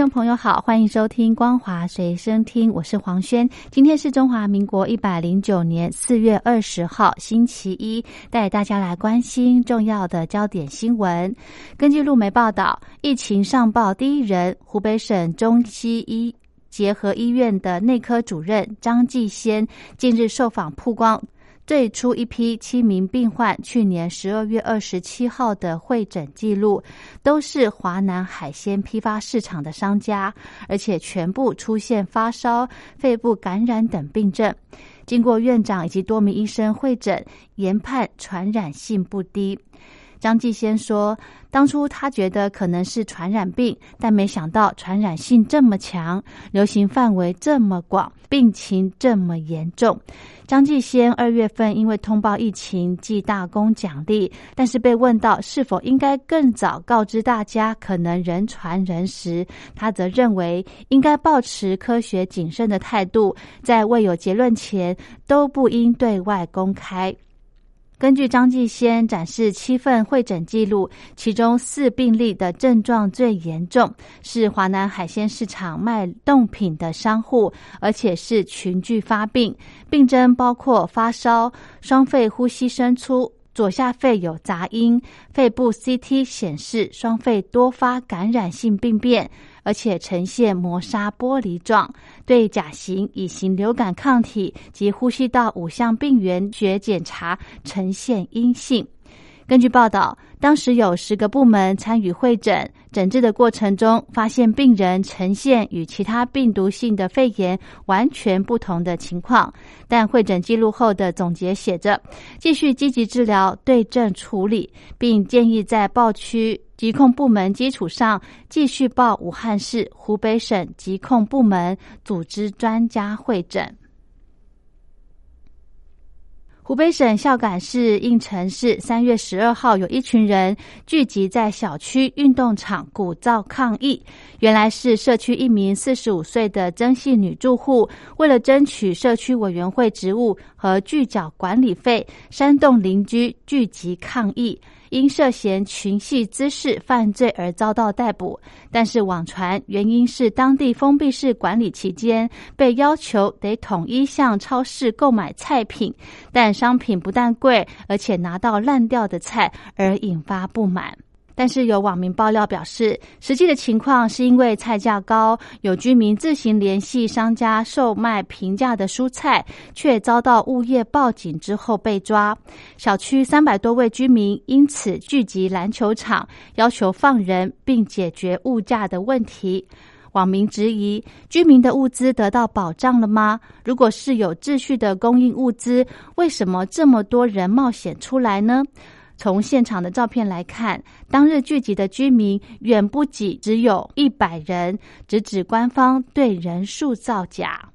众朋友好，欢迎收听光华随身听，我是黄轩。今天是中华民国一百零九年四月二十号，星期一，带大家来关心重要的焦点新闻。根据路媒报道，疫情上报第一人，湖北省中西医结合医院的内科主任张继先，近日受访曝光。最初一批七名病患去年十二月二十七号的会诊记录，都是华南海鲜批发市场的商家，而且全部出现发烧、肺部感染等病症。经过院长以及多名医生会诊，研判传染性不低。张继先说，当初他觉得可能是传染病，但没想到传染性这么强，流行范围这么广，病情这么严重。张继先二月份因为通报疫情，记大功奖励，但是被问到是否应该更早告知大家可能人传人时，他则认为应该保持科学谨慎的态度，在未有结论前都不应对外公开。根据张继先展示七份会诊记录，其中四病例的症状最严重，是华南海鲜市场卖冻品的商户，而且是群聚发病，病症包括发烧、双肺呼吸声粗、左下肺有杂音、肺部 CT 显示双肺多发感染性病变。而且呈现磨砂玻璃状，对甲型、乙型流感抗体及呼吸道五项病原学检查呈现阴性。根据报道，当时有十个部门参与会诊诊治的过程中，发现病人呈现与其他病毒性的肺炎完全不同的情况。但会诊记录后的总结写着：继续积极治疗、对症处理，并建议在报区疾控部门基础上继续报武汉市、湖北省疾控部门组织专家会诊。湖北省孝感市应城市三月十二号，有一群人聚集在小区运动场鼓噪抗议。原来是社区一名四十五岁的曾姓女住户，为了争取社区委员会职务和拒缴管理费，煽动邻居聚集抗议。因涉嫌群系滋事犯罪而遭到逮捕，但是网传原因是当地封闭式管理期间被要求得统一向超市购买菜品，但商品不但贵，而且拿到烂掉的菜，而引发不满。但是有网民爆料表示，实际的情况是因为菜价高，有居民自行联系商家售卖平价的蔬菜，却遭到物业报警之后被抓。小区三百多位居民因此聚集篮球场，要求放人并解决物价的问题。网民质疑：居民的物资得到保障了吗？如果是有秩序的供应物资，为什么这么多人冒险出来呢？从现场的照片来看，当日聚集的居民远不及只有一百人，直指官方对人数造假。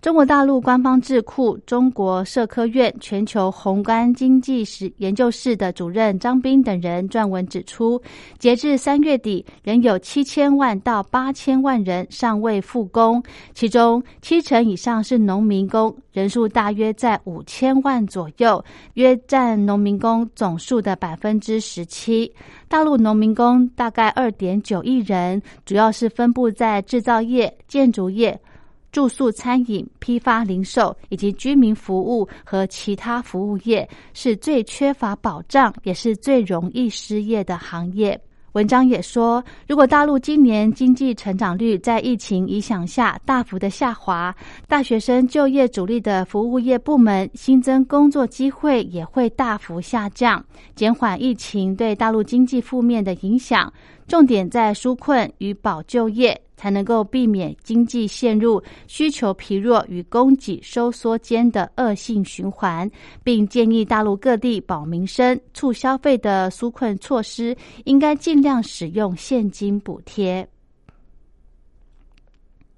中国大陆官方智库中国社科院全球宏观经济史研究室的主任张斌等人撰文指出，截至三月底，仍有七千万到八千万人尚未复工，其中七成以上是农民工，人数大约在五千万左右，约占农民工总数的百分之十七。大陆农民工大概二点九亿人，主要是分布在制造业、建筑业。住宿、餐饮、批发、零售以及居民服务和其他服务业是最缺乏保障，也是最容易失业的行业。文章也说，如果大陆今年经济成长率在疫情影响下大幅的下滑，大学生就业主力的服务业部门新增工作机会也会大幅下降，减缓疫情对大陆经济负面的影响。重点在纾困与保就业。才能够避免经济陷入需求疲弱与供给收缩间的恶性循环，并建议大陆各地保民生、促消费的纾困措施应该尽量使用现金补贴。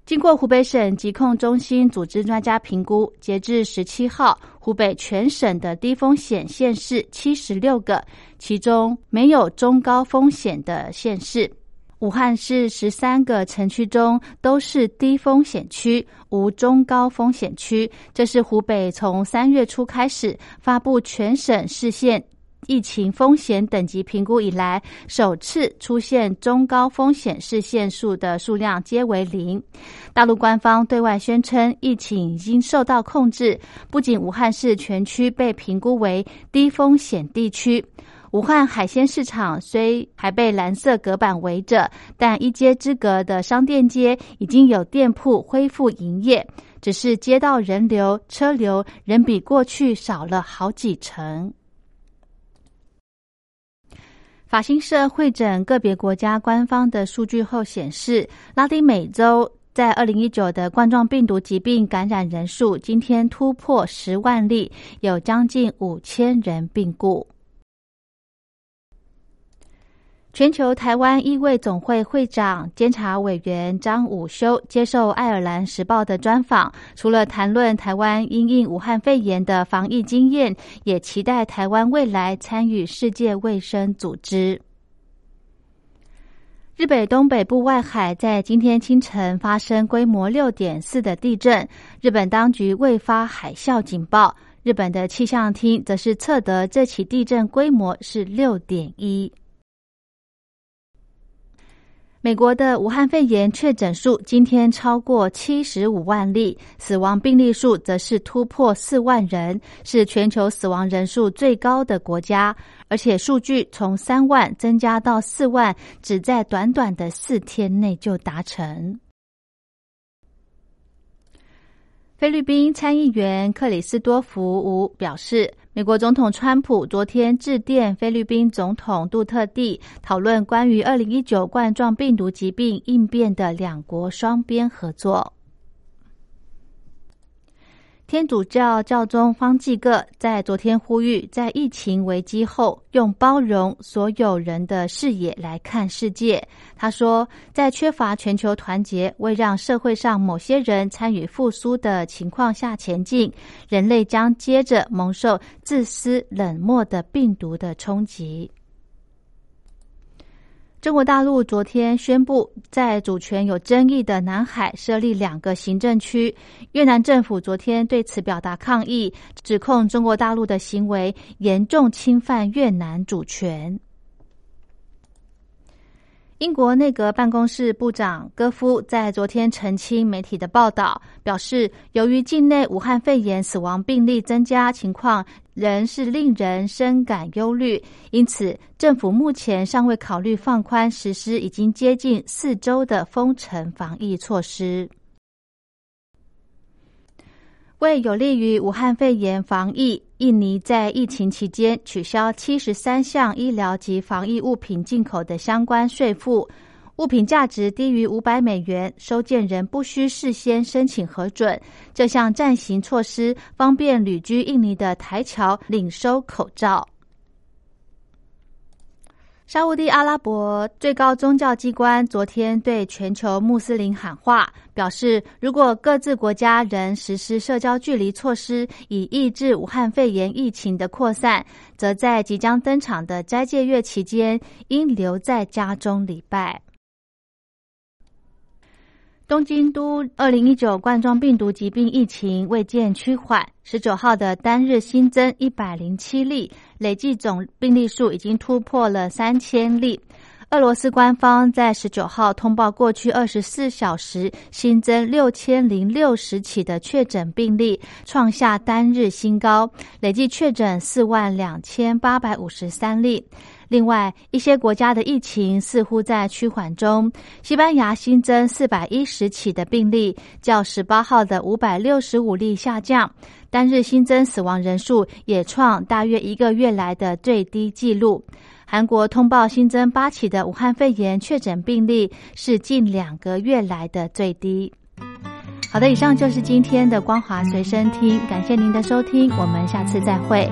经过湖北省疾控中心组织专家评估，截至十七号，湖北全省的低风险县市七十六个，其中没有中高风险的县市。武汉市十三个城区中都是低风险区，无中高风险区。这是湖北从三月初开始发布全省市县。疫情风险等级评估以来，首次出现中高风险市县数的数量皆为零。大陆官方对外宣称，疫情已经受到控制。不仅武汉市全区被评估为低风险地区，武汉海鲜市场虽还被蓝色隔板围着，但一街之隔的商店街已经有店铺恢复营业，只是街道人流车流仍比过去少了好几成。法新社会诊个别国家官方的数据后显示，拉丁美洲在二零一九的冠状病毒疾病感染人数今天突破十万例，有将近五千人病故。全球台湾医卫总会会长、监察委员张武修接受《爱尔兰时报》的专访，除了谈论台湾因应武汉肺炎的防疫经验，也期待台湾未来参与世界卫生组织。日本东北部外海在今天清晨发生规模六点四的地震，日本当局未发海啸警报，日本的气象厅则是测得这起地震规模是六点一。美国的武汉肺炎确诊数今天超过七十五万例，死亡病例数则是突破四万人，是全球死亡人数最高的国家。而且数据从三万增加到四万，只在短短的四天内就达成。菲律宾参议员克里斯多福吴表示。美国总统川普昨天致电菲律宾总统杜特地，讨论关于二零一九冠状病毒疾病应变的两国双边合作。天主教教宗方济各在昨天呼吁，在疫情危机后，用包容所有人的视野来看世界。他说，在缺乏全球团结，为让社会上某些人参与复苏的情况下前进，人类将接着蒙受自私冷漠的病毒的冲击。中国大陆昨天宣布，在主权有争议的南海设立两个行政区。越南政府昨天对此表达抗议，指控中国大陆的行为严重侵犯越南主权。英国内阁办公室部长戈夫在昨天澄清媒体的报道，表示，由于境内武汉肺炎死亡病例增加情况仍是令人深感忧虑，因此政府目前尚未考虑放宽实施已经接近四周的封城防疫措施。为有利于武汉肺炎防疫，印尼在疫情期间取消七十三项医疗及防疫物品进口的相关税负，物品价值低于五百美元，收件人不需事先申请核准。这项暂行措施方便旅居印尼的台侨领收口罩。沙地阿拉伯最高宗教机关昨天对全球穆斯林喊话，表示如果各自国家仍实施社交距离措施，以抑制武汉肺炎疫情的扩散，则在即将登场的斋戒月期间，应留在家中礼拜。东京都二零一九冠状病毒疾病疫情未见趋缓，十九号的单日新增一百零七例，累计总病例数已经突破了三千例。俄罗斯官方在十九号通报，过去二十四小时新增六千零六十起的确诊病例，创下单日新高，累计确诊四万两千八百五十三例。另外，一些国家的疫情似乎在趋缓中。西班牙新增四百一十起的病例，较十八号的五百六十五例下降。单日新增死亡人数也创大约一个月来的最低纪录。韩国通报新增八起的武汉肺炎确诊病例，是近两个月来的最低。好的，以上就是今天的光华随身听，感谢您的收听，我们下次再会。